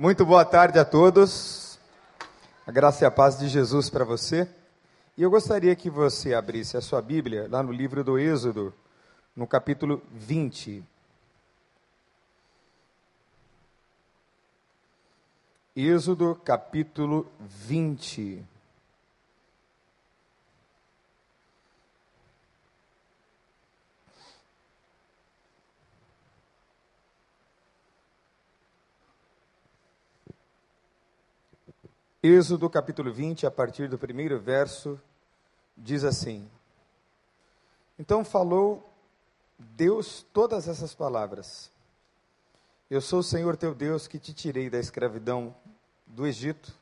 Muito boa tarde a todos. A graça e a paz de Jesus para você. E eu gostaria que você abrisse a sua Bíblia lá no livro do Êxodo, no capítulo 20. Êxodo, capítulo 20. Êxodo capítulo 20, a partir do primeiro verso, diz assim: Então falou Deus todas essas palavras: Eu sou o Senhor teu Deus que te tirei da escravidão do Egito,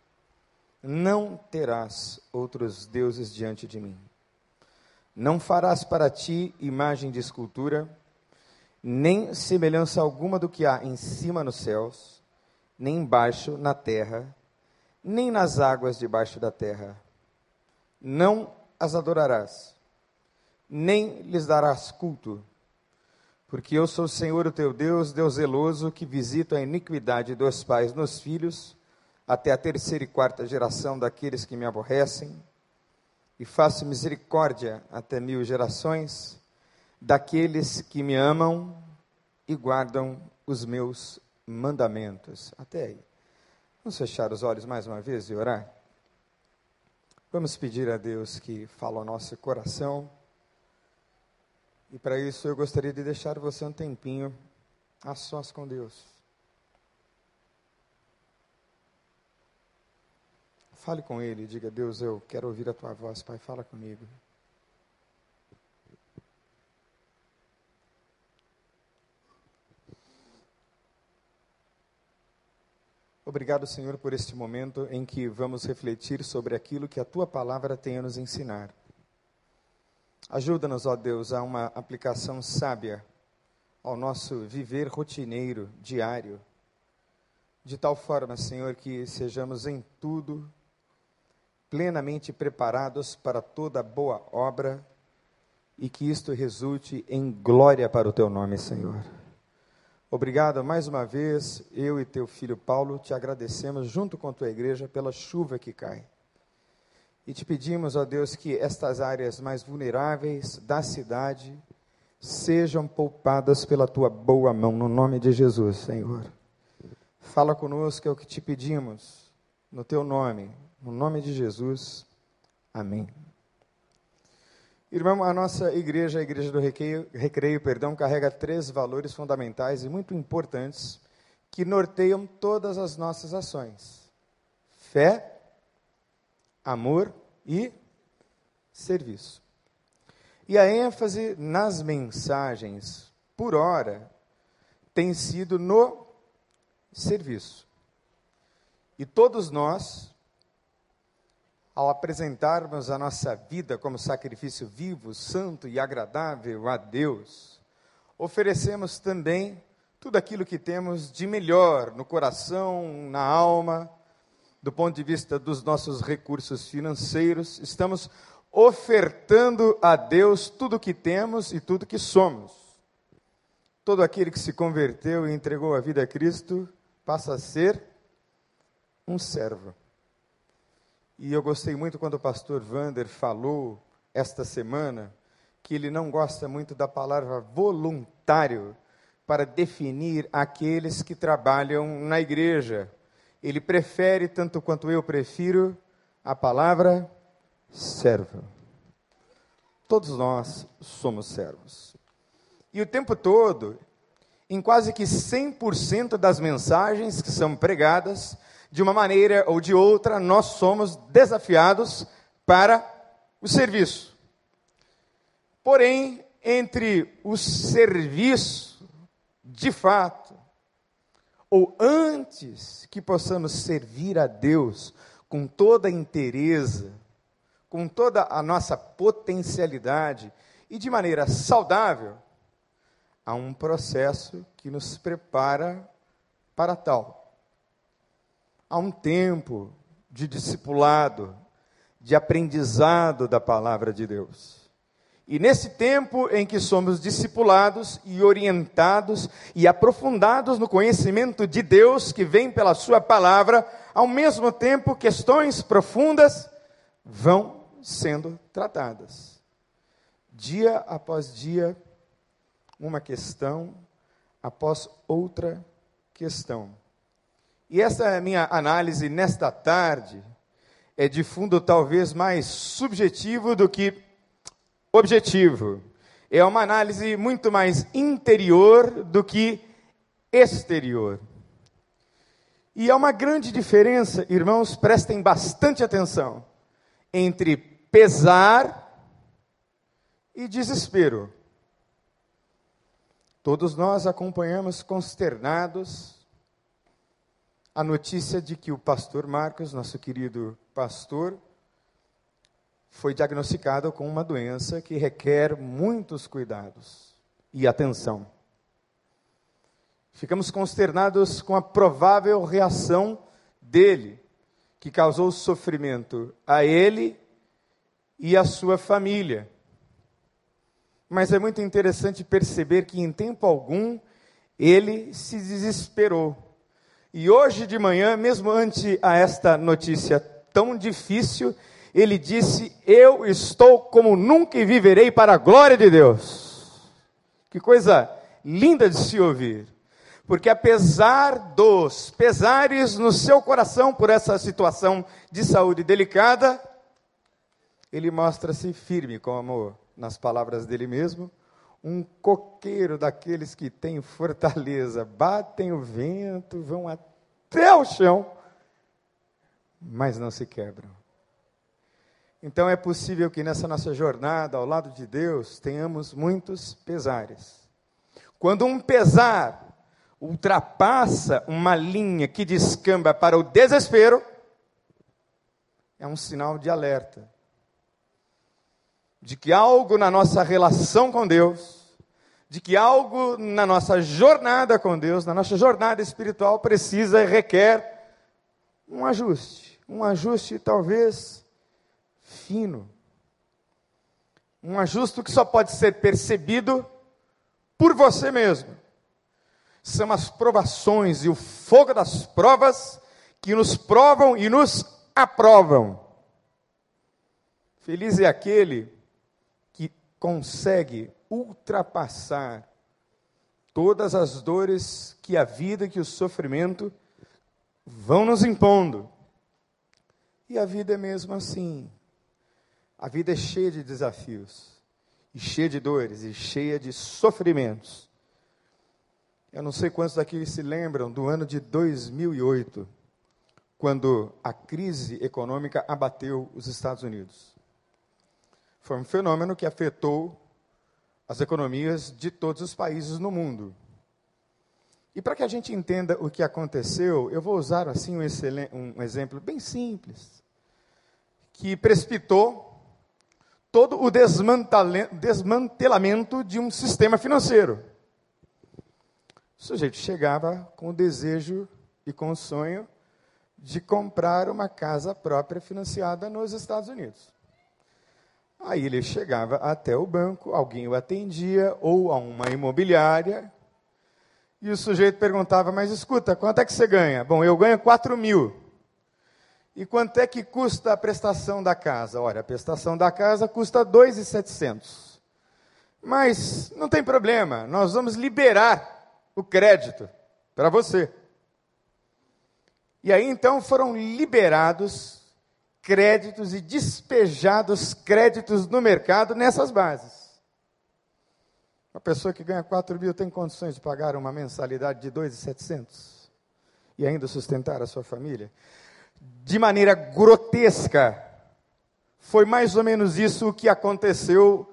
não terás outros deuses diante de mim. Não farás para ti imagem de escultura, nem semelhança alguma do que há em cima nos céus, nem embaixo na terra nem nas águas debaixo da terra. Não as adorarás, nem lhes darás culto, porque eu sou o Senhor, o teu Deus, Deus zeloso, que visita a iniquidade dos pais nos filhos, até a terceira e quarta geração daqueles que me aborrecem, e faço misericórdia até mil gerações daqueles que me amam e guardam os meus mandamentos. Até aí. Vamos fechar os olhos mais uma vez e orar? Vamos pedir a Deus que fale ao nosso coração. E para isso eu gostaria de deixar você um tempinho a sós com Deus. Fale com Ele, diga: Deus, eu quero ouvir a tua voz, Pai, fala comigo. Obrigado, Senhor, por este momento em que vamos refletir sobre aquilo que a tua palavra tem a nos ensinar. Ajuda-nos, ó Deus, a uma aplicação sábia ao nosso viver rotineiro, diário, de tal forma, Senhor, que sejamos em tudo plenamente preparados para toda boa obra e que isto resulte em glória para o teu nome, Senhor. Obrigado mais uma vez, eu e teu filho Paulo te agradecemos junto com tua igreja pela chuva que cai. E te pedimos, ó Deus, que estas áreas mais vulneráveis da cidade sejam poupadas pela tua boa mão, no nome de Jesus, Senhor. Fala conosco, é o que te pedimos, no teu nome, no nome de Jesus. Amém. Irmão, a nossa igreja, a igreja do Recreio, Recreio, perdão, carrega três valores fundamentais e muito importantes que norteiam todas as nossas ações: fé, amor e serviço. E a ênfase nas mensagens, por hora, tem sido no serviço. E todos nós, ao apresentarmos a nossa vida como sacrifício vivo, santo e agradável a Deus, oferecemos também tudo aquilo que temos de melhor no coração, na alma, do ponto de vista dos nossos recursos financeiros, estamos ofertando a Deus tudo o que temos e tudo que somos. Todo aquele que se converteu e entregou a vida a Cristo passa a ser um servo. E eu gostei muito quando o pastor Vander falou esta semana que ele não gosta muito da palavra voluntário para definir aqueles que trabalham na igreja. Ele prefere, tanto quanto eu prefiro, a palavra servo. Todos nós somos servos. E o tempo todo, em quase que 100% das mensagens que são pregadas, de uma maneira ou de outra, nós somos desafiados para o serviço. Porém, entre o serviço, de fato, ou antes que possamos servir a Deus com toda a inteireza, com toda a nossa potencialidade e de maneira saudável, há um processo que nos prepara para tal há um tempo de discipulado, de aprendizado da palavra de Deus. E nesse tempo em que somos discipulados e orientados e aprofundados no conhecimento de Deus que vem pela Sua palavra, ao mesmo tempo questões profundas vão sendo tratadas. Dia após dia, uma questão após outra questão. E essa é a minha análise nesta tarde é de fundo talvez mais subjetivo do que objetivo. É uma análise muito mais interior do que exterior. E há uma grande diferença, irmãos, prestem bastante atenção, entre pesar e desespero. Todos nós acompanhamos consternados a notícia de que o pastor Marcos, nosso querido pastor, foi diagnosticado com uma doença que requer muitos cuidados e atenção. Ficamos consternados com a provável reação dele, que causou sofrimento a ele e à sua família. Mas é muito interessante perceber que em tempo algum ele se desesperou. E hoje de manhã, mesmo ante a esta notícia tão difícil, ele disse: Eu estou como nunca e viverei para a glória de Deus. Que coisa linda de se ouvir. Porque apesar dos pesares no seu coração por essa situação de saúde delicada, ele mostra-se firme, como nas palavras dele mesmo, um coqueiro daqueles que têm fortaleza, batem o vento, vão até o chão, mas não se quebram. Então é possível que nessa nossa jornada ao lado de Deus tenhamos muitos pesares. Quando um pesar ultrapassa uma linha que descamba para o desespero, é um sinal de alerta de que algo na nossa relação com Deus, de que algo na nossa jornada com Deus, na nossa jornada espiritual precisa e requer um ajuste, um ajuste talvez fino. Um ajuste que só pode ser percebido por você mesmo. São as provações e o fogo das provas que nos provam e nos aprovam. Feliz é aquele que consegue ultrapassar todas as dores que a vida que o sofrimento vão nos impondo. E a vida é mesmo assim. A vida é cheia de desafios, e cheia de dores, e cheia de sofrimentos. Eu não sei quantos daqui se lembram do ano de 2008, quando a crise econômica abateu os Estados Unidos. Foi um fenômeno que afetou as economias de todos os países no mundo. E para que a gente entenda o que aconteceu, eu vou usar assim um, um exemplo bem simples, que precipitou todo o desmantelamento de um sistema financeiro. O sujeito chegava com o desejo e com o sonho de comprar uma casa própria financiada nos Estados Unidos. Aí ele chegava até o banco, alguém o atendia, ou a uma imobiliária, e o sujeito perguntava: Mas escuta, quanto é que você ganha? Bom, eu ganho 4 mil. E quanto é que custa a prestação da casa? Olha, a prestação da casa custa 2,700. Mas não tem problema, nós vamos liberar o crédito para você. E aí então foram liberados créditos e despejados créditos no mercado nessas bases. Uma pessoa que ganha 4 mil tem condições de pagar uma mensalidade de 2,700 e ainda sustentar a sua família? de maneira grotesca. Foi mais ou menos isso que aconteceu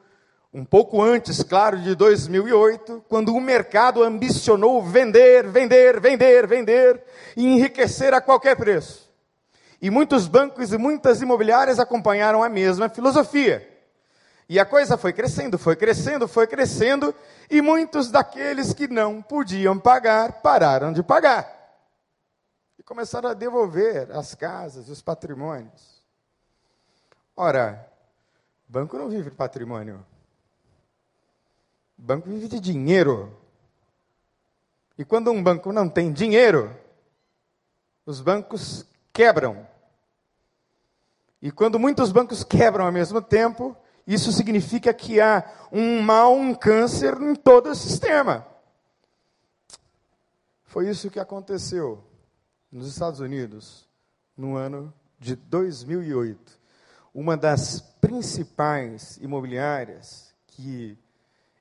um pouco antes, claro, de 2008, quando o mercado ambicionou vender, vender, vender, vender e enriquecer a qualquer preço. E muitos bancos e muitas imobiliárias acompanharam a mesma filosofia. E a coisa foi crescendo, foi crescendo, foi crescendo, e muitos daqueles que não podiam pagar pararam de pagar e começaram a devolver as casas, os patrimônios. Ora, banco não vive patrimônio. banco vive de dinheiro. E quando um banco não tem dinheiro, os bancos quebram. E quando muitos bancos quebram ao mesmo tempo, isso significa que há um mal, um câncer em todo o sistema. Foi isso que aconteceu nos Estados Unidos no ano de 2008. Uma das principais imobiliárias que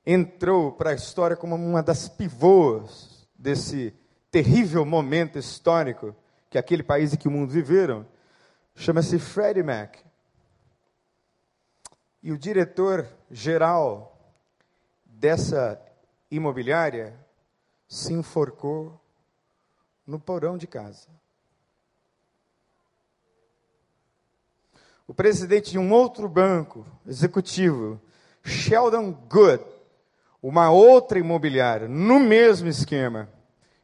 entrou para a história como uma das pivôs desse terrível momento histórico que aquele país e que o mundo viveram, chama-se Freddie Mac. E o diretor geral dessa imobiliária se enforcou no porão de casa. O presidente de um outro banco executivo, Sheldon Good, uma outra imobiliária, no mesmo esquema.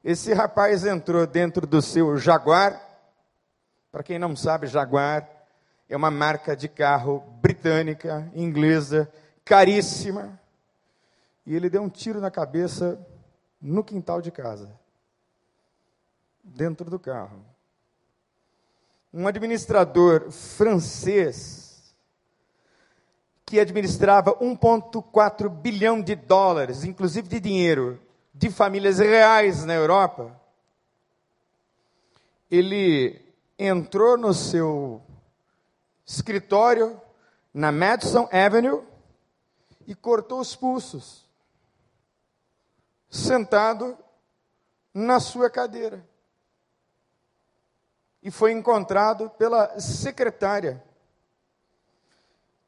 Esse rapaz entrou dentro do seu Jaguar. Para quem não sabe, Jaguar é uma marca de carro britânica, inglesa, caríssima. E ele deu um tiro na cabeça no quintal de casa, dentro do carro. Um administrador francês que administrava 1,4 bilhão de dólares, inclusive de dinheiro, de famílias reais na Europa, ele entrou no seu escritório na Madison Avenue e cortou os pulsos, sentado na sua cadeira. E foi encontrado pela secretária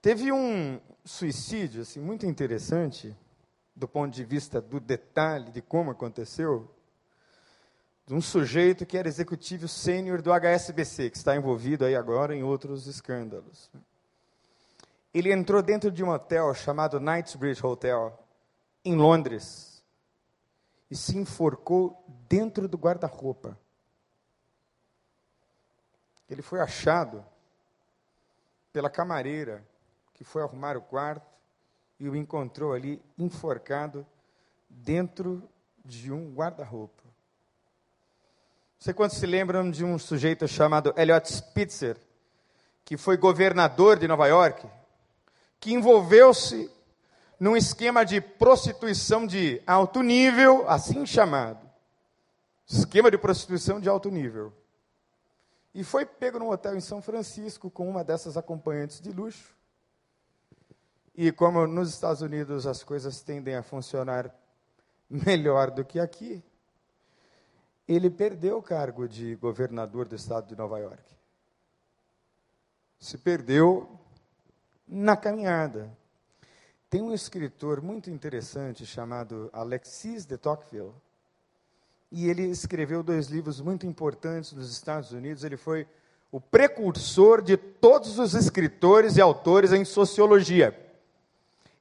Teve um suicídio assim, muito interessante, do ponto de vista do detalhe de como aconteceu, de um sujeito que era executivo sênior do HSBC, que está envolvido aí agora em outros escândalos. Ele entrou dentro de um hotel chamado Knightsbridge Hotel, em Londres, e se enforcou dentro do guarda-roupa. Ele foi achado pela camareira que foi arrumar o quarto e o encontrou ali enforcado dentro de um guarda-roupa. Sei quantos se lembram de um sujeito chamado Elliot Spitzer, que foi governador de Nova York, que envolveu-se num esquema de prostituição de alto nível, assim chamado. Esquema de prostituição de alto nível. E foi pego num hotel em São Francisco com uma dessas acompanhantes de luxo. E como nos Estados Unidos as coisas tendem a funcionar melhor do que aqui, ele perdeu o cargo de governador do estado de Nova York. Se perdeu na caminhada. Tem um escritor muito interessante chamado Alexis de Tocqueville, e ele escreveu dois livros muito importantes nos Estados Unidos. Ele foi o precursor de todos os escritores e autores em sociologia.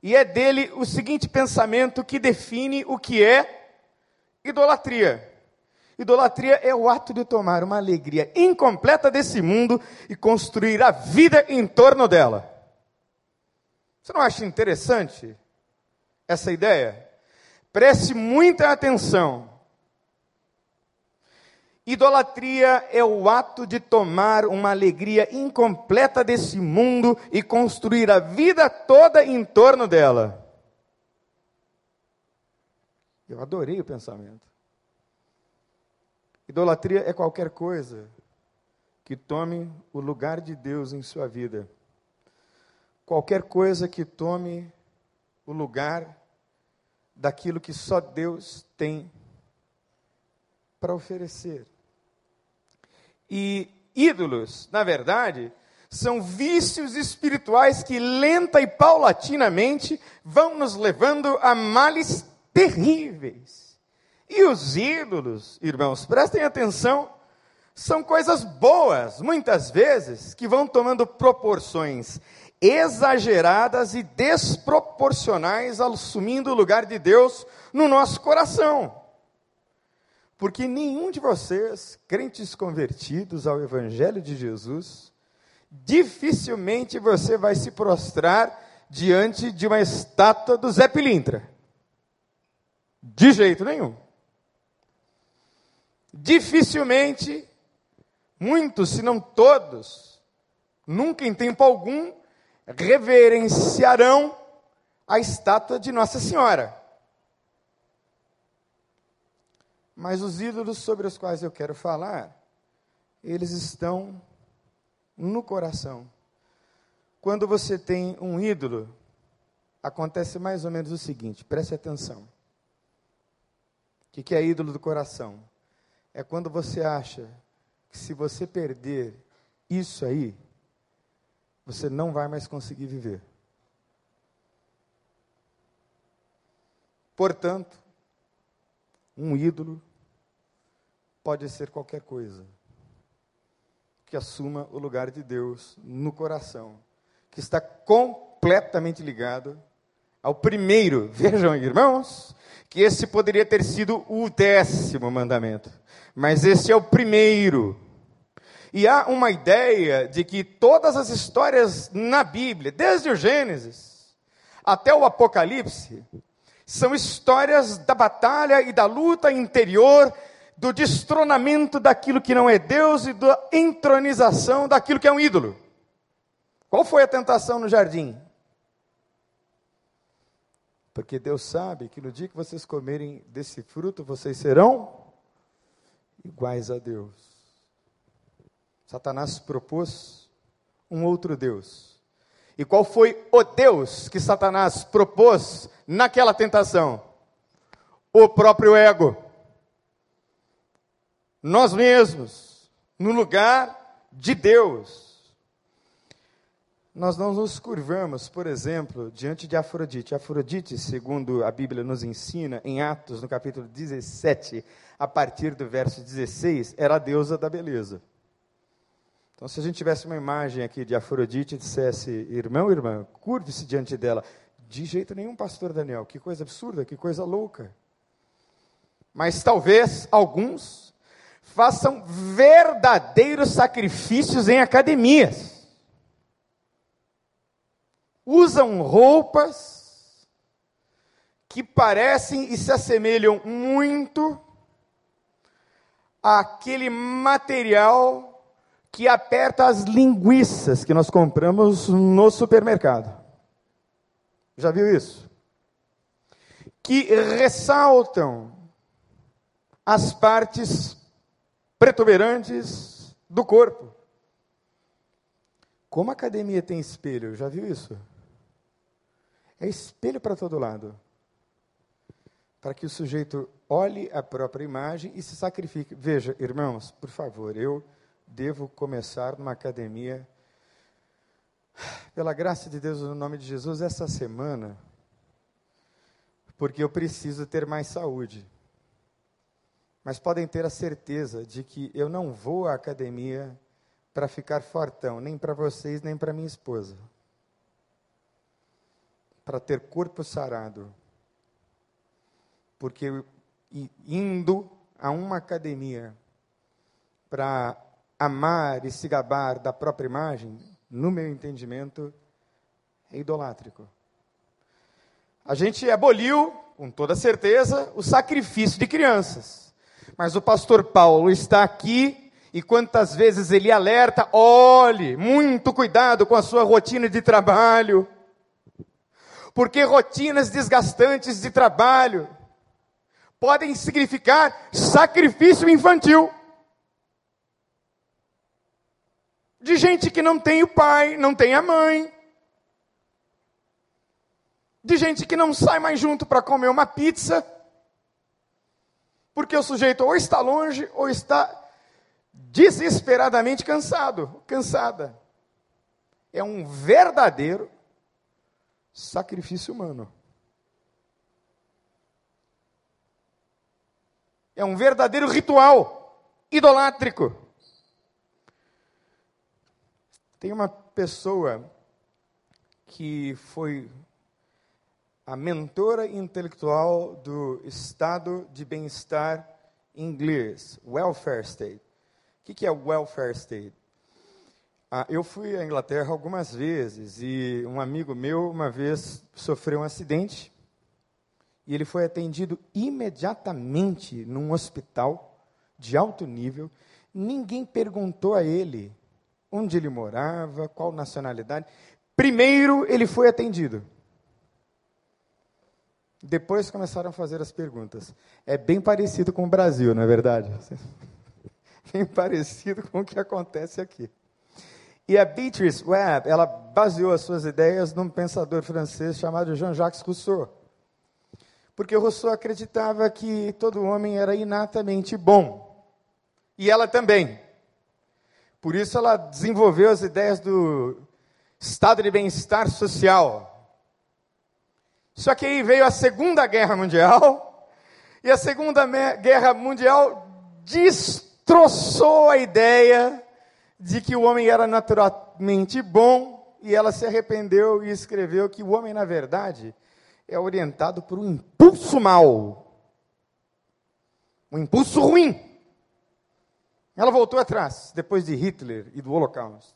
E é dele o seguinte pensamento que define o que é idolatria. Idolatria é o ato de tomar uma alegria incompleta desse mundo e construir a vida em torno dela. Você não acha interessante essa ideia? Preste muita atenção. Idolatria é o ato de tomar uma alegria incompleta desse mundo e construir a vida toda em torno dela. Eu adorei o pensamento. Idolatria é qualquer coisa que tome o lugar de Deus em sua vida. Qualquer coisa que tome o lugar daquilo que só Deus tem para oferecer. E ídolos, na verdade, são vícios espirituais que lenta e paulatinamente vão nos levando a males terríveis. E os ídolos, irmãos, prestem atenção, são coisas boas, muitas vezes, que vão tomando proporções exageradas e desproporcionais, assumindo o lugar de Deus no nosso coração. Porque nenhum de vocês, crentes convertidos ao Evangelho de Jesus, dificilmente você vai se prostrar diante de uma estátua do Zé Pilintra. De jeito nenhum. Dificilmente, muitos, se não todos, nunca em tempo algum, reverenciarão a estátua de Nossa Senhora. Mas os ídolos sobre os quais eu quero falar, eles estão no coração. Quando você tem um ídolo, acontece mais ou menos o seguinte: preste atenção. O que é ídolo do coração? É quando você acha que se você perder isso aí, você não vai mais conseguir viver. Portanto, um ídolo pode ser qualquer coisa que assuma o lugar de Deus no coração, que está completamente ligado ao primeiro. Vejam, irmãos, que esse poderia ter sido o décimo mandamento, mas esse é o primeiro. E há uma ideia de que todas as histórias na Bíblia, desde o Gênesis até o Apocalipse, são histórias da batalha e da luta interior do destronamento daquilo que não é Deus e da entronização daquilo que é um ídolo. Qual foi a tentação no jardim? Porque Deus sabe que no dia que vocês comerem desse fruto, vocês serão iguais a Deus. Satanás propôs um outro Deus. E qual foi o Deus que Satanás propôs naquela tentação? O próprio ego nós mesmos, no lugar de Deus. Nós não nos curvamos, por exemplo, diante de Afrodite. Afrodite, segundo a Bíblia nos ensina, em Atos, no capítulo 17, a partir do verso 16, era a deusa da beleza. Então, se a gente tivesse uma imagem aqui de Afrodite e dissesse, irmão, irmã, curve-se diante dela. De jeito nenhum, pastor Daniel, que coisa absurda, que coisa louca. Mas talvez alguns façam verdadeiros sacrifícios em academias. Usam roupas que parecem e se assemelham muito àquele material que aperta as linguiças que nós compramos no supermercado. Já viu isso? Que ressaltam as partes protuberantes do corpo. Como a academia tem espelho, já viu isso? É espelho para todo lado. Para que o sujeito olhe a própria imagem e se sacrifique. Veja, irmãos, por favor, eu devo começar numa academia, pela graça de Deus, no nome de Jesus, essa semana, porque eu preciso ter mais saúde. Mas podem ter a certeza de que eu não vou à academia para ficar fortão, nem para vocês, nem para minha esposa. Para ter corpo sarado. Porque indo a uma academia para amar e se gabar da própria imagem, no meu entendimento, é idolátrico. A gente aboliu, com toda certeza, o sacrifício de crianças. Mas o pastor Paulo está aqui e quantas vezes ele alerta: olhe, muito cuidado com a sua rotina de trabalho, porque rotinas desgastantes de trabalho podem significar sacrifício infantil. De gente que não tem o pai, não tem a mãe. De gente que não sai mais junto para comer uma pizza porque o sujeito ou está longe ou está desesperadamente cansado, cansada. É um verdadeiro sacrifício humano. É um verdadeiro ritual idolátrico. Tem uma pessoa que foi a mentora intelectual do estado de bem-estar inglês, welfare state. O que é welfare state? Ah, eu fui à Inglaterra algumas vezes e um amigo meu uma vez sofreu um acidente e ele foi atendido imediatamente num hospital de alto nível. Ninguém perguntou a ele onde ele morava, qual nacionalidade. Primeiro ele foi atendido. Depois começaram a fazer as perguntas. É bem parecido com o Brasil, não é verdade? Bem parecido com o que acontece aqui. E a Beatrice Webb, ela baseou as suas ideias num pensador francês chamado Jean-Jacques Rousseau. Porque Rousseau acreditava que todo homem era inatamente bom. E ela também. Por isso ela desenvolveu as ideias do estado de bem-estar social. Só que aí veio a Segunda Guerra Mundial, e a Segunda Guerra Mundial destroçou a ideia de que o homem era naturalmente bom, e ela se arrependeu e escreveu que o homem, na verdade, é orientado por um impulso mal, um impulso ruim. Ela voltou atrás, depois de Hitler e do Holocausto,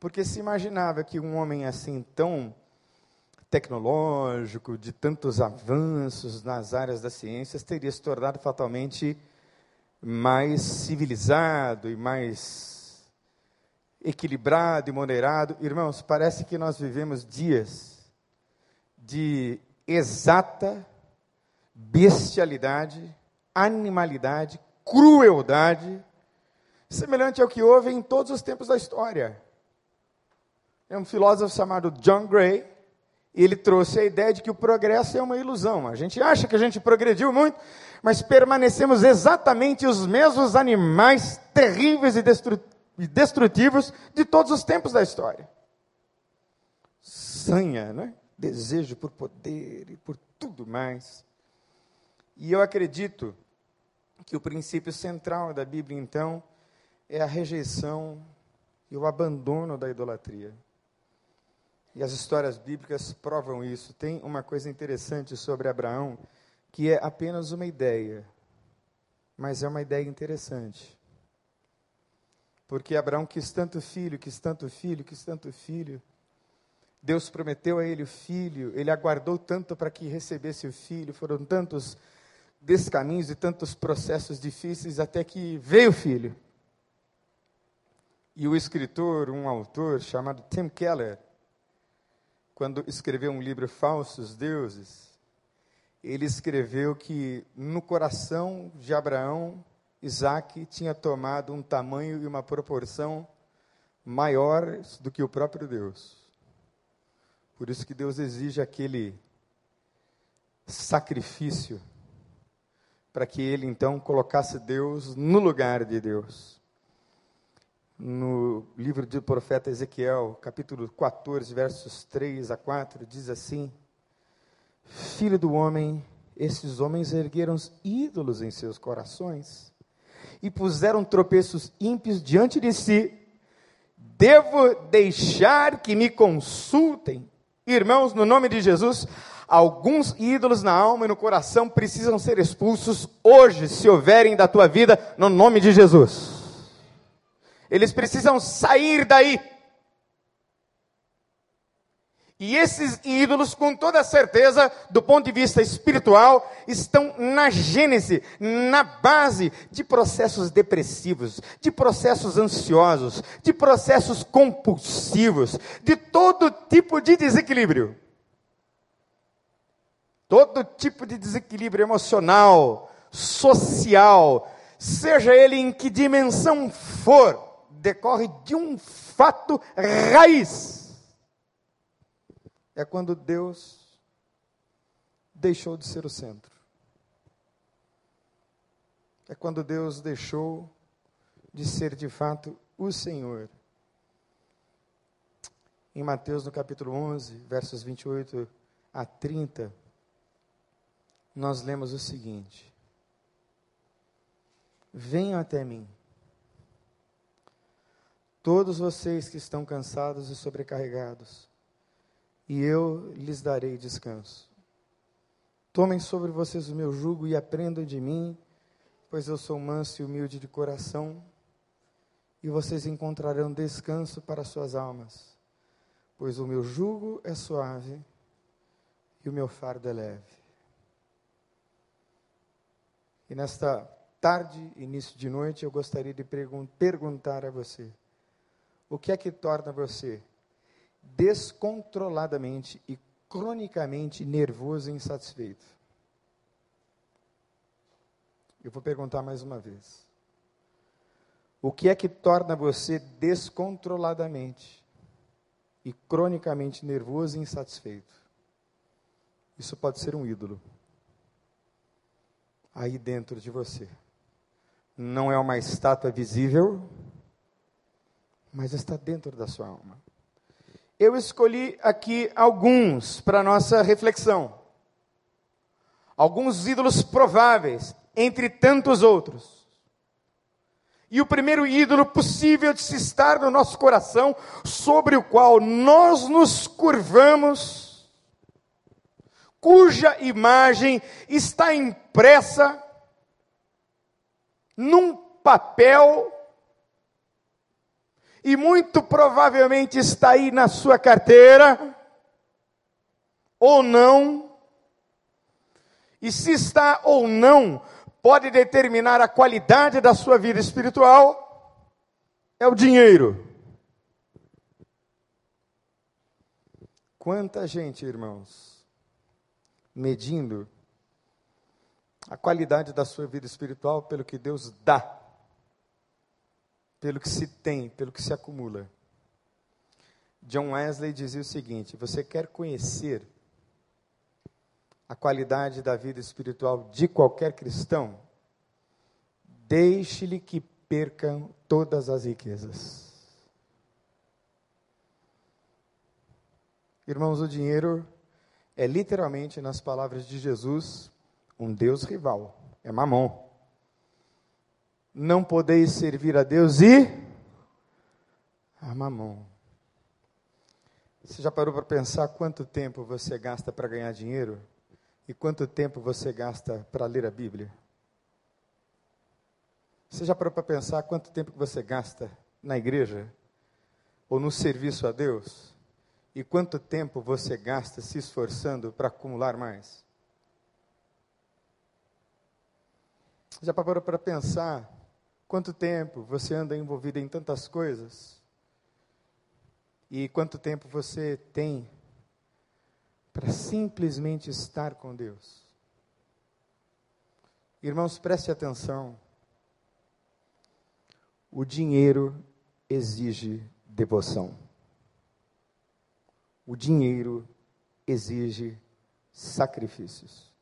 porque se imaginava que um homem assim tão tecnológico, de tantos avanços nas áreas das ciências, teria se tornado fatalmente mais civilizado e mais equilibrado e moderado. Irmãos, parece que nós vivemos dias de exata bestialidade, animalidade, crueldade, semelhante ao que houve em todos os tempos da história. É um filósofo chamado John Gray, e ele trouxe a ideia de que o progresso é uma ilusão. A gente acha que a gente progrediu muito, mas permanecemos exatamente os mesmos animais terríveis e destrutivos e destrutivos de todos os tempos da história. Sanha, né? desejo por poder e por tudo mais. E eu acredito que o princípio central da Bíblia, então, é a rejeição e o abandono da idolatria. E as histórias bíblicas provam isso. Tem uma coisa interessante sobre Abraão, que é apenas uma ideia, mas é uma ideia interessante. Porque Abraão quis tanto filho, quis tanto filho, quis tanto filho. Deus prometeu a ele o filho, ele aguardou tanto para que recebesse o filho, foram tantos descaminhos e tantos processos difíceis até que veio o filho. E o escritor, um autor chamado Tim Keller, quando escreveu um livro Falsos Deuses, ele escreveu que no coração de Abraão Isaac tinha tomado um tamanho e uma proporção maiores do que o próprio Deus. Por isso que Deus exige aquele sacrifício para que ele então colocasse Deus no lugar de Deus. No livro do profeta Ezequiel, capítulo 14, versos 3 a 4, diz assim: Filho do homem, esses homens ergueram ídolos em seus corações e puseram tropeços ímpios diante de si, devo deixar que me consultem? Irmãos, no nome de Jesus, alguns ídolos na alma e no coração precisam ser expulsos hoje, se houverem da tua vida, no nome de Jesus. Eles precisam sair daí. E esses ídolos, com toda certeza, do ponto de vista espiritual, estão na gênese, na base de processos depressivos, de processos ansiosos, de processos compulsivos, de todo tipo de desequilíbrio. Todo tipo de desequilíbrio emocional, social, seja ele em que dimensão for, decorre de um fato raiz é quando Deus deixou de ser o centro. É quando Deus deixou de ser de fato o Senhor. Em Mateus, no capítulo 11, versos 28 a 30, nós lemos o seguinte: Venham até mim, todos vocês que estão cansados e sobrecarregados, e eu lhes darei descanso. Tomem sobre vocês o meu jugo e aprendam de mim, pois eu sou manso e humilde de coração, e vocês encontrarão descanso para suas almas, pois o meu jugo é suave e o meu fardo é leve. E nesta tarde, início de noite, eu gostaria de perguntar a você: o que é que torna você descontroladamente e cronicamente nervoso e insatisfeito? Eu vou perguntar mais uma vez. O que é que torna você descontroladamente e cronicamente nervoso e insatisfeito? Isso pode ser um ídolo aí dentro de você. Não é uma estátua visível, mas está dentro da sua alma. Eu escolhi aqui alguns para nossa reflexão. Alguns ídolos prováveis, entre tantos outros. E o primeiro ídolo possível de se estar no nosso coração, sobre o qual nós nos curvamos, cuja imagem está impressa num papel e muito provavelmente está aí na sua carteira, ou não, e se está ou não, pode determinar a qualidade da sua vida espiritual, é o dinheiro. Quanta gente, irmãos, medindo a qualidade da sua vida espiritual pelo que Deus dá pelo que se tem, pelo que se acumula. John Wesley dizia o seguinte: você quer conhecer a qualidade da vida espiritual de qualquer cristão? Deixe-lhe que percam todas as riquezas. Irmãos, o dinheiro é literalmente, nas palavras de Jesus, um Deus rival, é mamon não podeis servir a Deus e a mamão. Você já parou para pensar quanto tempo você gasta para ganhar dinheiro? E quanto tempo você gasta para ler a Bíblia? Você já parou para pensar quanto tempo que você gasta na igreja? Ou no serviço a Deus? E quanto tempo você gasta se esforçando para acumular mais? Já parou para pensar Quanto tempo você anda envolvido em tantas coisas? E quanto tempo você tem para simplesmente estar com Deus? Irmãos, preste atenção. O dinheiro exige devoção. O dinheiro exige sacrifícios.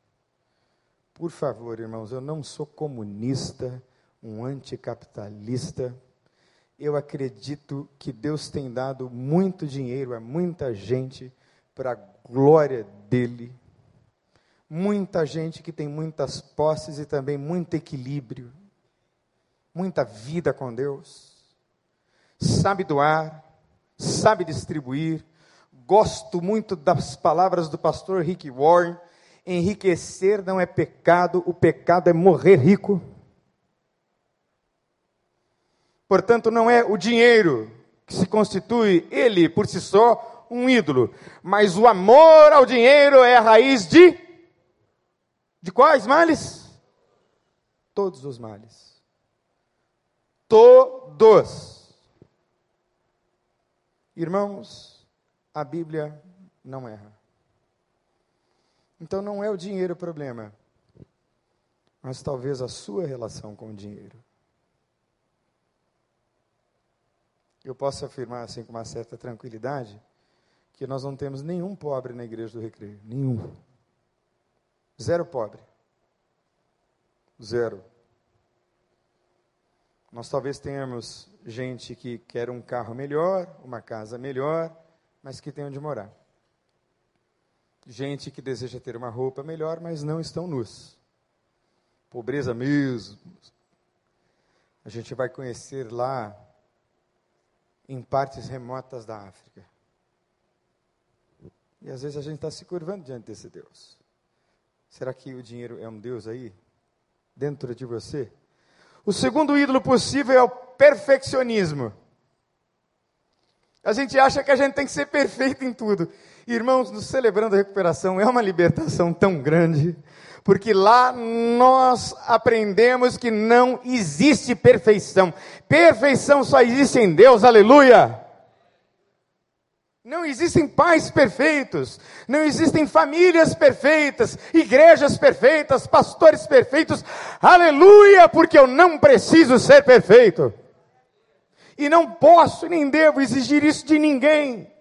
Por favor, irmãos, eu não sou comunista um anticapitalista. Eu acredito que Deus tem dado muito dinheiro a muita gente para a glória dele. Muita gente que tem muitas posses e também muito equilíbrio, muita vida com Deus, sabe doar, sabe distribuir. Gosto muito das palavras do pastor Rick Warren: enriquecer não é pecado, o pecado é morrer rico. Portanto, não é o dinheiro que se constitui, ele por si só, um ídolo, mas o amor ao dinheiro é a raiz de. De quais males? Todos os males. Todos. Irmãos, a Bíblia não erra. Então não é o dinheiro o problema, mas talvez a sua relação com o dinheiro. Eu posso afirmar assim com uma certa tranquilidade que nós não temos nenhum pobre na igreja do Recreio, nenhum. Zero pobre. Zero. Nós talvez tenhamos gente que quer um carro melhor, uma casa melhor, mas que tem onde morar. Gente que deseja ter uma roupa melhor, mas não estão nus. Pobreza mesmo. A gente vai conhecer lá em partes remotas da África. E às vezes a gente está se curvando diante desse Deus. Será que o dinheiro é um Deus aí? Dentro de você? O segundo ídolo possível é o perfeccionismo. A gente acha que a gente tem que ser perfeito em tudo. Irmãos, nos celebrando a recuperação é uma libertação tão grande, porque lá nós aprendemos que não existe perfeição. Perfeição só existe em Deus, aleluia. Não existem pais perfeitos, não existem famílias perfeitas, igrejas perfeitas, pastores perfeitos, aleluia, porque eu não preciso ser perfeito. E não posso nem devo exigir isso de ninguém.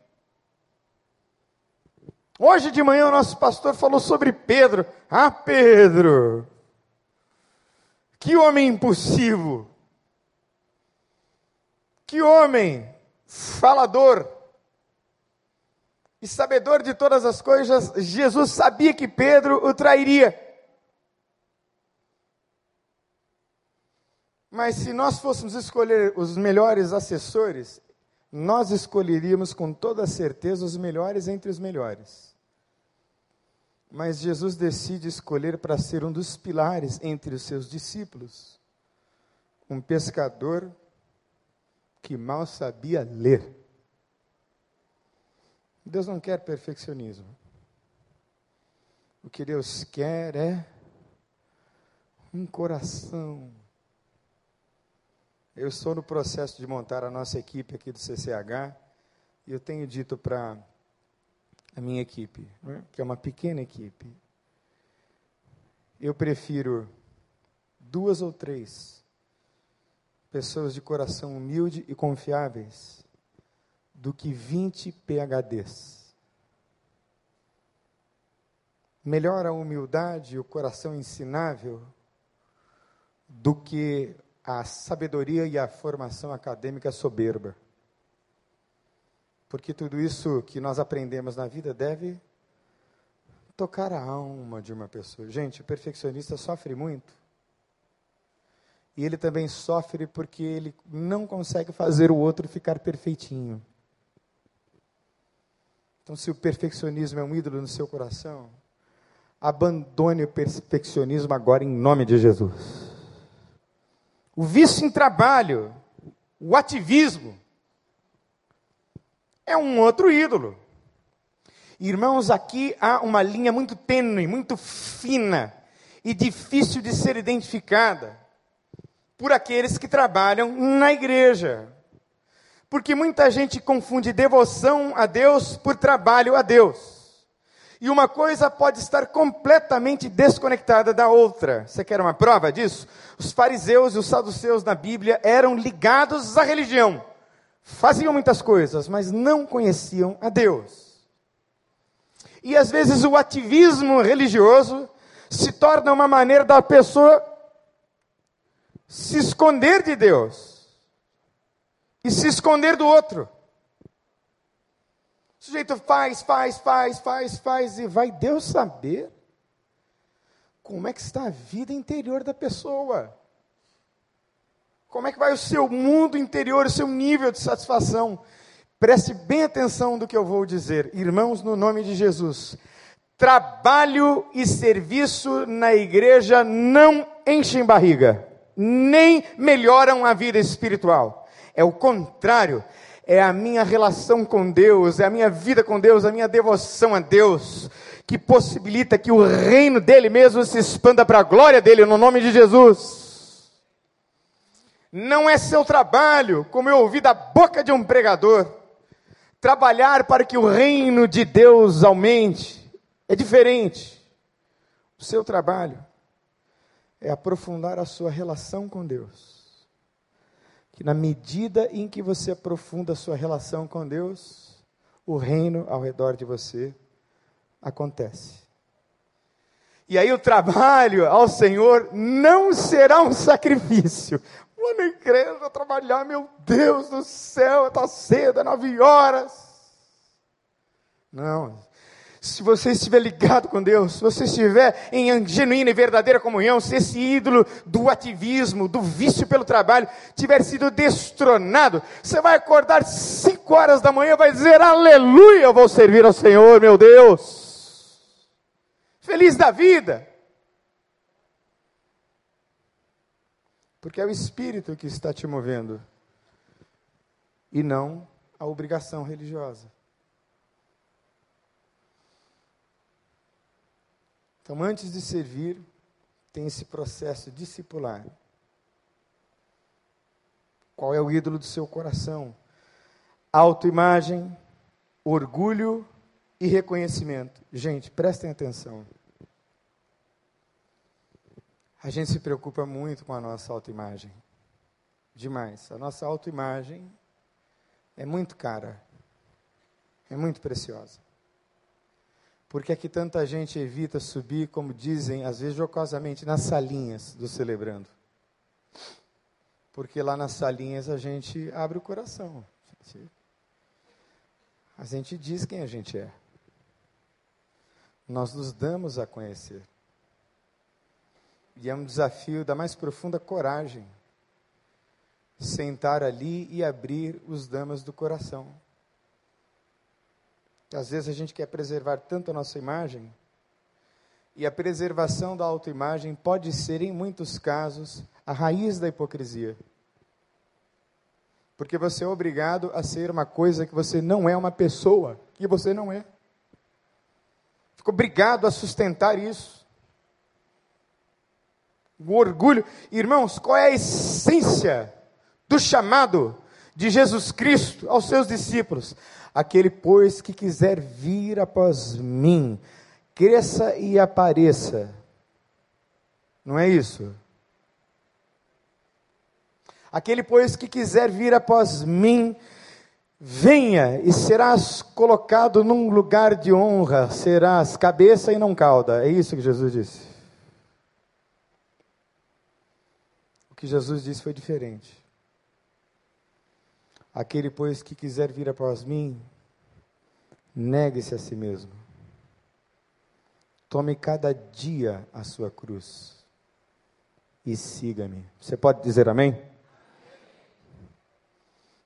Hoje de manhã o nosso pastor falou sobre Pedro. Ah, Pedro! Que homem impulsivo! Que homem falador! E sabedor de todas as coisas, Jesus sabia que Pedro o trairia. Mas se nós fôssemos escolher os melhores assessores, nós escolheríamos com toda certeza os melhores entre os melhores. Mas Jesus decide escolher para ser um dos pilares entre os seus discípulos, um pescador que mal sabia ler. Deus não quer perfeccionismo. O que Deus quer é um coração eu estou no processo de montar a nossa equipe aqui do CCH e eu tenho dito para a minha equipe, né, que é uma pequena equipe, eu prefiro duas ou três pessoas de coração humilde e confiáveis do que 20 PHDs. Melhor a humildade e o coração ensinável do que a sabedoria e a formação acadêmica soberba. Porque tudo isso que nós aprendemos na vida deve tocar a alma de uma pessoa. Gente, o perfeccionista sofre muito. E ele também sofre porque ele não consegue fazer o outro ficar perfeitinho. Então, se o perfeccionismo é um ídolo no seu coração, abandone o perfeccionismo agora em nome de Jesus o vício em trabalho, o ativismo, é um outro ídolo. Irmãos, aqui há uma linha muito tênue, muito fina e difícil de ser identificada por aqueles que trabalham na igreja. Porque muita gente confunde devoção a Deus por trabalho a Deus. E uma coisa pode estar completamente desconectada da outra. Você quer uma prova disso? Os fariseus e os saduceus na Bíblia eram ligados à religião. Faziam muitas coisas, mas não conheciam a Deus. E às vezes o ativismo religioso se torna uma maneira da pessoa se esconder de Deus e se esconder do outro. O sujeito faz, faz, faz, faz, faz, e vai Deus saber como é que está a vida interior da pessoa. Como é que vai o seu mundo interior, o seu nível de satisfação? Preste bem atenção do que eu vou dizer. Irmãos, no nome de Jesus, trabalho e serviço na igreja não enchem barriga, nem melhoram a vida espiritual. É o contrário, é a minha relação com Deus, é a minha vida com Deus, a minha devoção a Deus, que possibilita que o reino dele mesmo se expanda para a glória dele, no nome de Jesus. Não é seu trabalho, como eu ouvi da boca de um pregador, trabalhar para que o reino de Deus aumente, é diferente. O seu trabalho é aprofundar a sua relação com Deus que na medida em que você aprofunda a sua relação com Deus, o reino ao redor de você acontece. E aí o trabalho ao Senhor não será um sacrifício. Vou na igreja trabalhar, meu Deus do céu, está cedo, é nove horas. Não, se você estiver ligado com Deus, se você estiver em genuína e verdadeira comunhão, se esse ídolo do ativismo, do vício pelo trabalho, tiver sido destronado, você vai acordar cinco horas da manhã e vai dizer: Aleluia, eu vou servir ao Senhor, meu Deus. Feliz da vida. Porque é o Espírito que está te movendo, e não a obrigação religiosa. Então, antes de servir, tem esse processo discipular. Qual é o ídolo do seu coração? Autoimagem, orgulho e reconhecimento. Gente, prestem atenção. A gente se preocupa muito com a nossa autoimagem. Demais. A nossa autoimagem é muito cara. É muito preciosa. Por que é que tanta gente evita subir, como dizem, às vezes jocosamente, nas salinhas do celebrando? Porque lá nas salinhas a gente abre o coração. A gente, a gente diz quem a gente é. Nós nos damos a conhecer. E é um desafio da mais profunda coragem sentar ali e abrir os damas do coração. Às vezes a gente quer preservar tanto a nossa imagem, e a preservação da autoimagem pode ser, em muitos casos, a raiz da hipocrisia. Porque você é obrigado a ser uma coisa que você não é uma pessoa, que você não é. Fica obrigado a sustentar isso. O orgulho. Irmãos, qual é a essência do chamado de Jesus Cristo aos seus discípulos? Aquele, pois, que quiser vir após mim, cresça e apareça. Não é isso? Aquele, pois, que quiser vir após mim, venha e serás colocado num lugar de honra, serás cabeça e não cauda. É isso que Jesus disse. O que Jesus disse foi diferente. Aquele, pois, que quiser vir após mim, negue-se a si mesmo. Tome cada dia a sua cruz e siga-me. Você pode dizer amém?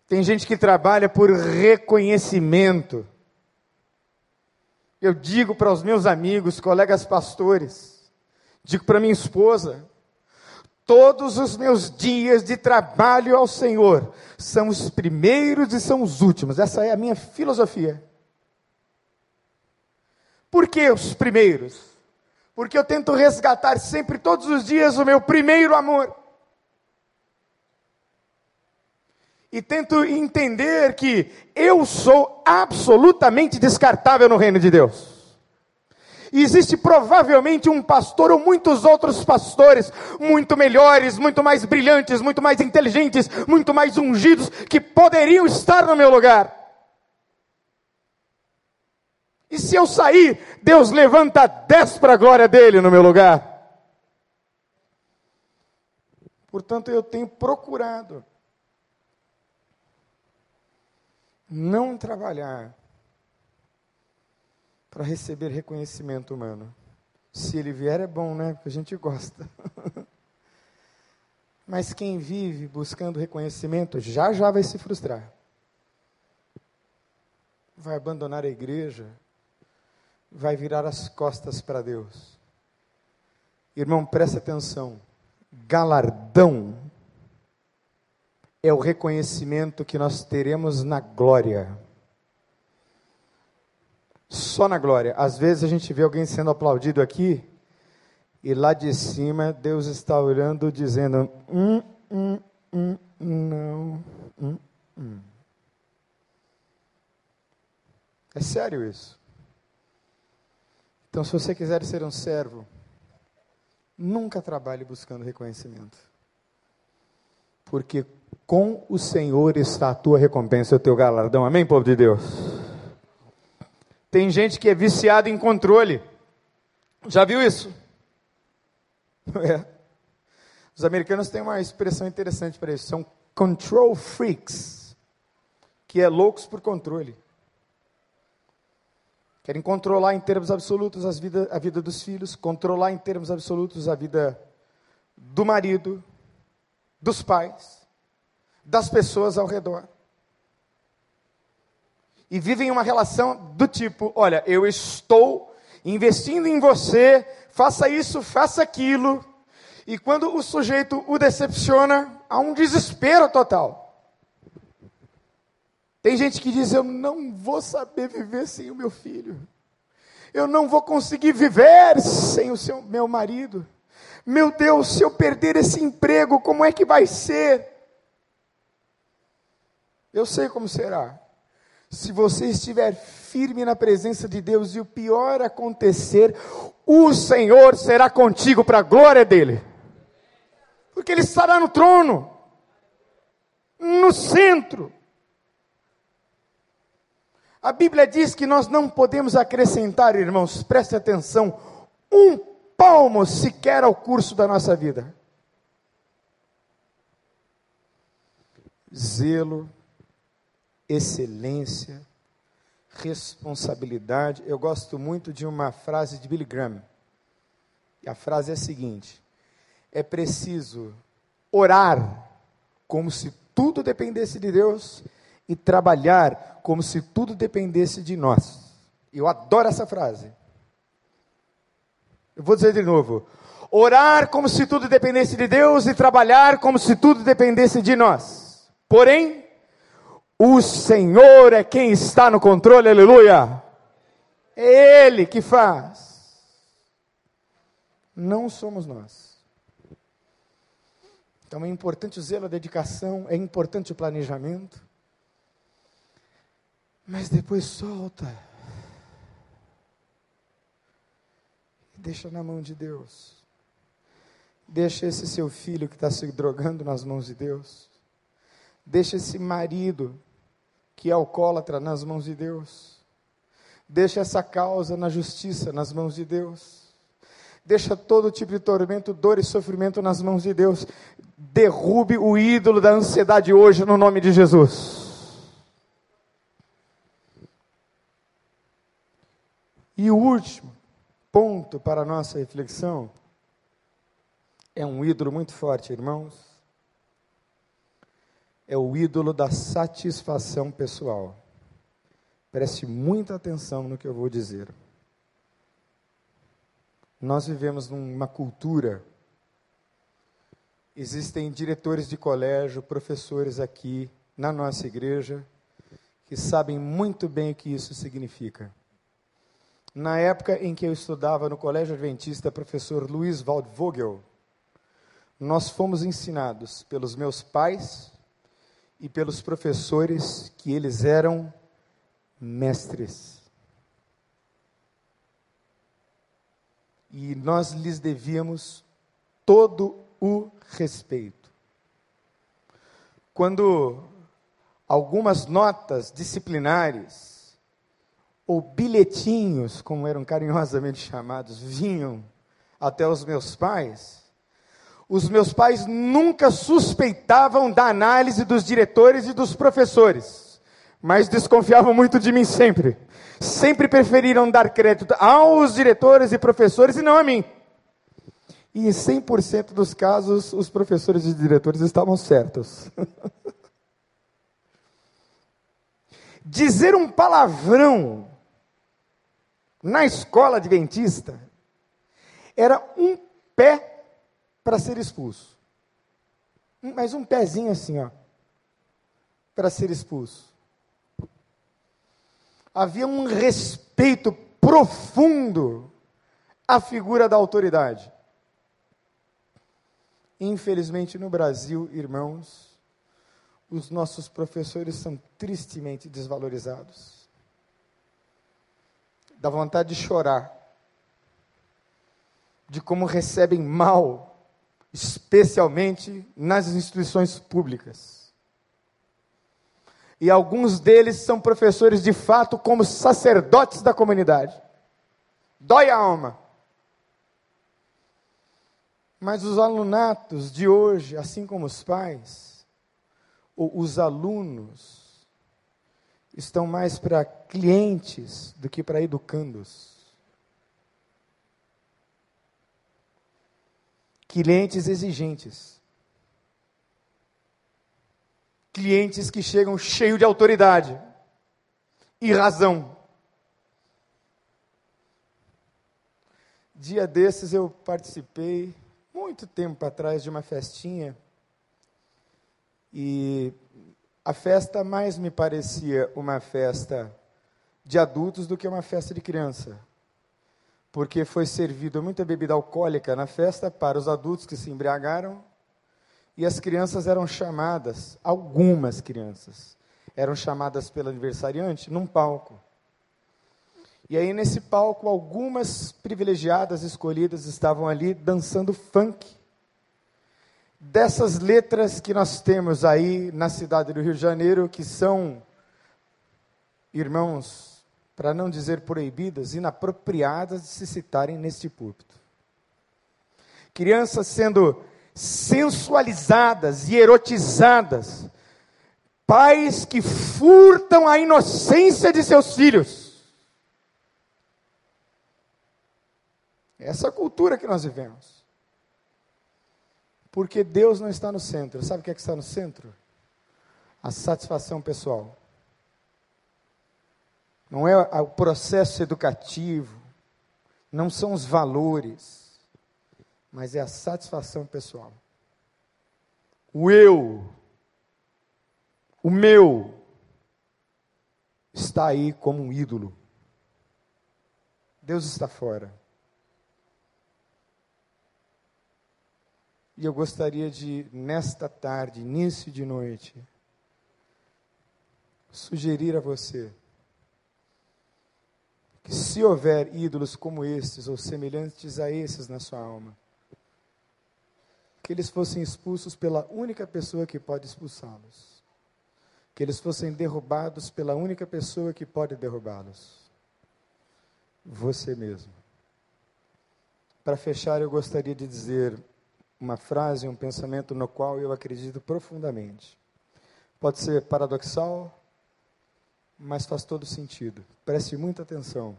Tem gente que trabalha por reconhecimento. Eu digo para os meus amigos, colegas pastores, digo para minha esposa, Todos os meus dias de trabalho ao Senhor são os primeiros e são os últimos. Essa é a minha filosofia. Por que os primeiros? Porque eu tento resgatar sempre, todos os dias, o meu primeiro amor. E tento entender que eu sou absolutamente descartável no reino de Deus. E existe provavelmente um pastor ou muitos outros pastores muito melhores, muito mais brilhantes, muito mais inteligentes, muito mais ungidos, que poderiam estar no meu lugar. E se eu sair, Deus levanta dez para a glória dele no meu lugar. Portanto, eu tenho procurado não trabalhar para receber reconhecimento humano. Se ele vier é bom, né? Porque a gente gosta. Mas quem vive buscando reconhecimento já já vai se frustrar. Vai abandonar a igreja, vai virar as costas para Deus. Irmão, presta atenção. Galardão é o reconhecimento que nós teremos na glória só na glória. Às vezes a gente vê alguém sendo aplaudido aqui, e lá de cima Deus está orando, dizendo: hum, hum, hum, não. Hum, hum. É sério isso. Então, se você quiser ser um servo, nunca trabalhe buscando reconhecimento. Porque com o Senhor está a tua recompensa, o teu galardão. Amém, povo de Deus? Tem gente que é viciada em controle. Já viu isso? É. Os americanos têm uma expressão interessante para isso. São control freaks, que é loucos por controle. Querem controlar em termos absolutos as vida, a vida dos filhos, controlar em termos absolutos a vida do marido, dos pais, das pessoas ao redor e vivem uma relação do tipo: olha, eu estou investindo em você, faça isso, faça aquilo. E quando o sujeito o decepciona, há um desespero total. Tem gente que diz: Eu não vou saber viver sem o meu filho. Eu não vou conseguir viver sem o seu, meu marido. Meu Deus, se eu perder esse emprego, como é que vai ser? Eu sei como será. Se você estiver firme na presença de Deus e o pior acontecer, o Senhor será contigo para a glória dele. Porque ele estará no trono, no centro. A Bíblia diz que nós não podemos acrescentar, irmãos, preste atenção, um palmo sequer ao curso da nossa vida. Zelo, excelência, responsabilidade. Eu gosto muito de uma frase de Billy Graham. E a frase é a seguinte: é preciso orar como se tudo dependesse de Deus e trabalhar como se tudo dependesse de nós. Eu adoro essa frase. Eu vou dizer de novo: orar como se tudo dependesse de Deus e trabalhar como se tudo dependesse de nós. Porém, o Senhor é quem está no controle, aleluia. É Ele que faz. Não somos nós. Então é importante o zelo, a dedicação, é importante o planejamento. Mas depois solta. Deixa na mão de Deus. Deixa esse seu filho que está se drogando nas mãos de Deus. Deixa esse marido que é alcoólatra nas mãos de Deus. Deixa essa causa na justiça nas mãos de Deus. Deixa todo tipo de tormento, dor e sofrimento nas mãos de Deus. Derrube o ídolo da ansiedade hoje no nome de Jesus. E o último ponto para a nossa reflexão é um ídolo muito forte, irmãos é o ídolo da satisfação pessoal. Preste muita atenção no que eu vou dizer. Nós vivemos numa cultura. Existem diretores de colégio, professores aqui na nossa igreja que sabem muito bem o que isso significa. Na época em que eu estudava no Colégio Adventista, professor Luiz Waldvogel, nós fomos ensinados pelos meus pais e pelos professores que eles eram mestres. E nós lhes devíamos todo o respeito. Quando algumas notas disciplinares ou bilhetinhos, como eram carinhosamente chamados, vinham até os meus pais, os meus pais nunca suspeitavam da análise dos diretores e dos professores, mas desconfiavam muito de mim sempre. Sempre preferiram dar crédito aos diretores e professores e não a mim. E em 100% dos casos, os professores e diretores estavam certos. Dizer um palavrão na escola adventista era um pé para ser expulso. Mas um pezinho assim, ó, para ser expulso. Havia um respeito profundo à figura da autoridade. Infelizmente, no Brasil, irmãos, os nossos professores são tristemente desvalorizados. Dá vontade de chorar de como recebem mal especialmente nas instituições públicas. E alguns deles são professores de fato como sacerdotes da comunidade. Dói a alma. Mas os alunatos de hoje, assim como os pais, ou os alunos, estão mais para clientes do que para educandos. Clientes exigentes. Clientes que chegam cheios de autoridade e razão. Dia desses eu participei, muito tempo atrás, de uma festinha. E a festa mais me parecia uma festa de adultos do que uma festa de criança. Porque foi servido muita bebida alcoólica na festa para os adultos que se embriagaram, e as crianças eram chamadas, algumas crianças, eram chamadas pelo aniversariante num palco. E aí, nesse palco, algumas privilegiadas escolhidas estavam ali dançando funk. Dessas letras que nós temos aí na cidade do Rio de Janeiro, que são, irmãos, para não dizer proibidas, inapropriadas de se citarem neste púlpito. Crianças sendo sensualizadas e erotizadas, pais que furtam a inocência de seus filhos Essa é a cultura que nós vivemos. Porque Deus não está no centro. Sabe o que, é que está no centro? A satisfação pessoal. Não é o processo educativo, não são os valores, mas é a satisfação pessoal. O eu, o meu, está aí como um ídolo. Deus está fora. E eu gostaria de, nesta tarde, início de noite, sugerir a você que, se houver ídolos como estes ou semelhantes a esses na sua alma, que eles fossem expulsos pela única pessoa que pode expulsá-los, que eles fossem derrubados pela única pessoa que pode derrubá-los, você mesmo. Para fechar, eu gostaria de dizer uma frase, um pensamento no qual eu acredito profundamente. Pode ser paradoxal, mas faz todo sentido. Preste muita atenção.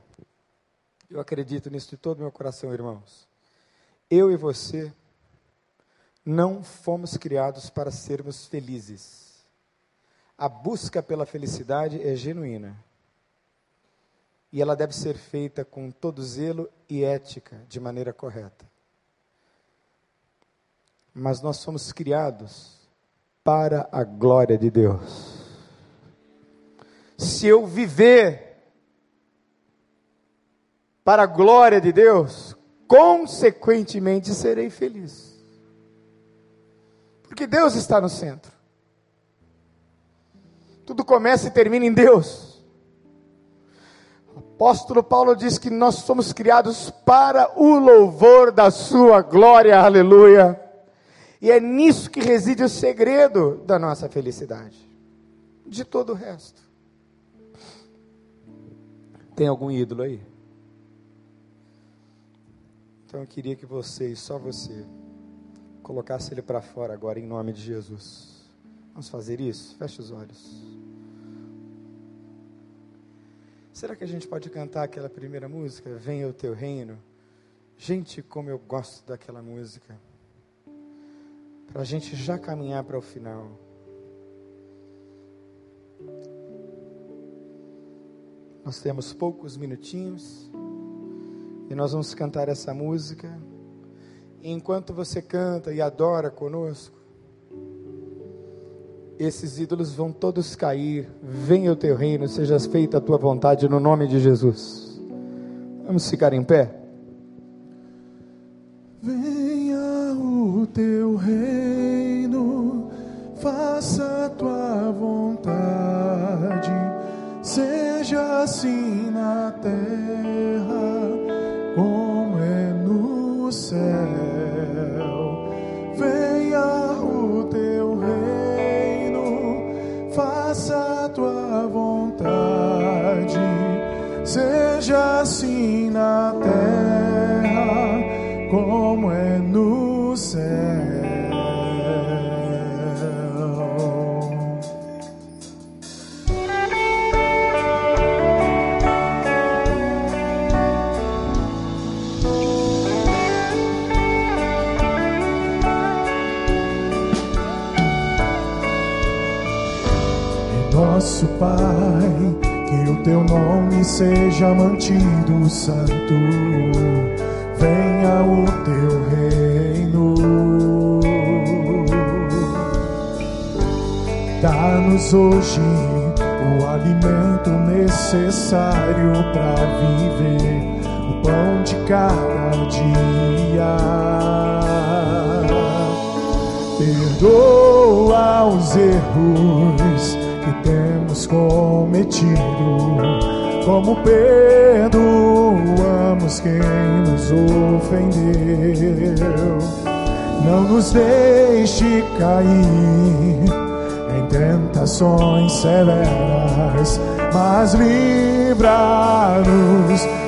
Eu acredito nisso de todo meu coração, irmãos. Eu e você não fomos criados para sermos felizes. A busca pela felicidade é genuína. E ela deve ser feita com todo zelo e ética, de maneira correta mas nós somos criados para a glória de Deus. Se eu viver para a glória de Deus, consequentemente serei feliz. Porque Deus está no centro. Tudo começa e termina em Deus. O apóstolo Paulo diz que nós somos criados para o louvor da sua glória, aleluia. E é nisso que reside o segredo da nossa felicidade. De todo o resto. Tem algum ídolo aí? Então eu queria que você, só você, colocasse ele para fora agora em nome de Jesus. Vamos fazer isso? Feche os olhos. Será que a gente pode cantar aquela primeira música? Venha o teu reino. Gente, como eu gosto daquela música para a gente já caminhar para o final. Nós temos poucos minutinhos e nós vamos cantar essa música. E enquanto você canta e adora conosco, esses ídolos vão todos cair. Venha o teu reino, seja feita a tua vontade no nome de Jesus. Vamos ficar em pé? Venha o teu reino, faça a tua vontade, seja teu nome seja mantido santo venha o teu reino. Dá-nos hoje o alimento necessário para viver, o pão de cada dia. Perdoa os erros cometido como perdoamos quem nos ofendeu. Não nos deixe cair em tentações severas, mas livra-nos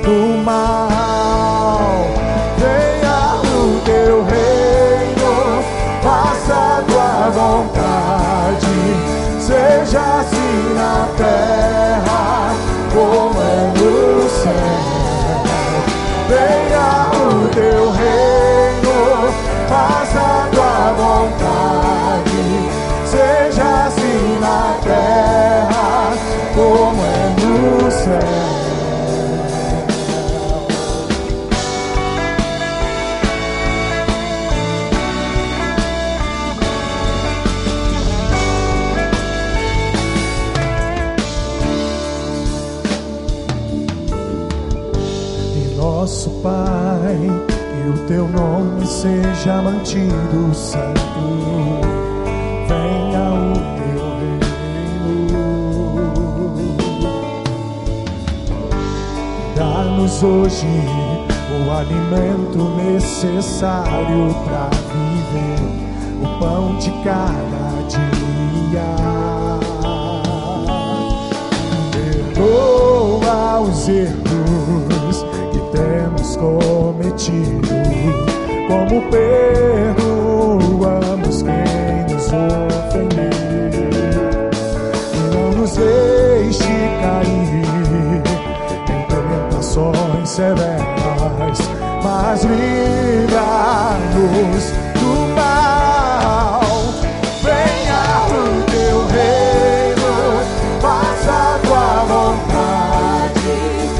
do mal. Venha o teu reino, mantido santo. Venha o teu reino. Dá-nos hoje o alimento necessário para viver, o pão de cada dia. Perdoa os erros temos cometido, como perdoamos E não nos deixe cair em tentações severas, mas livra-nos do mal. Venha o teu reino, faça a tua vontade,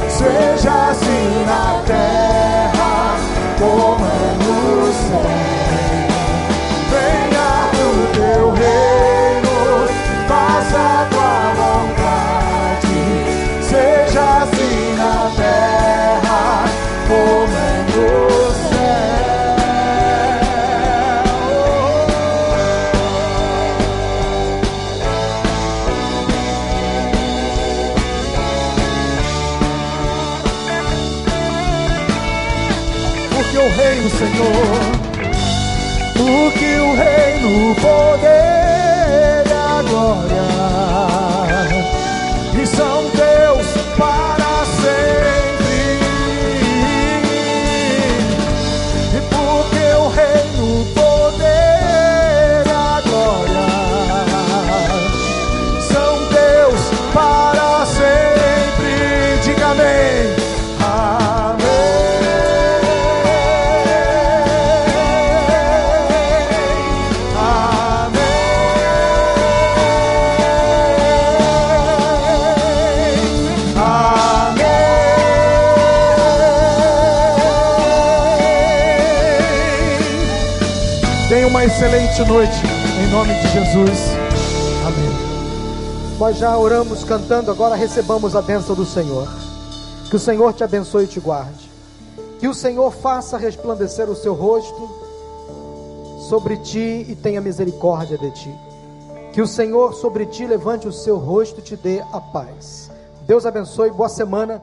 seja assim na terra como é no céu. Excelente noite, em nome de Jesus. Amém. Nós já oramos cantando, agora recebamos a bênção do Senhor. Que o Senhor te abençoe e te guarde. Que o Senhor faça resplandecer o seu rosto sobre ti e tenha misericórdia de ti. Que o Senhor sobre ti levante o seu rosto e te dê a paz. Deus abençoe, boa semana.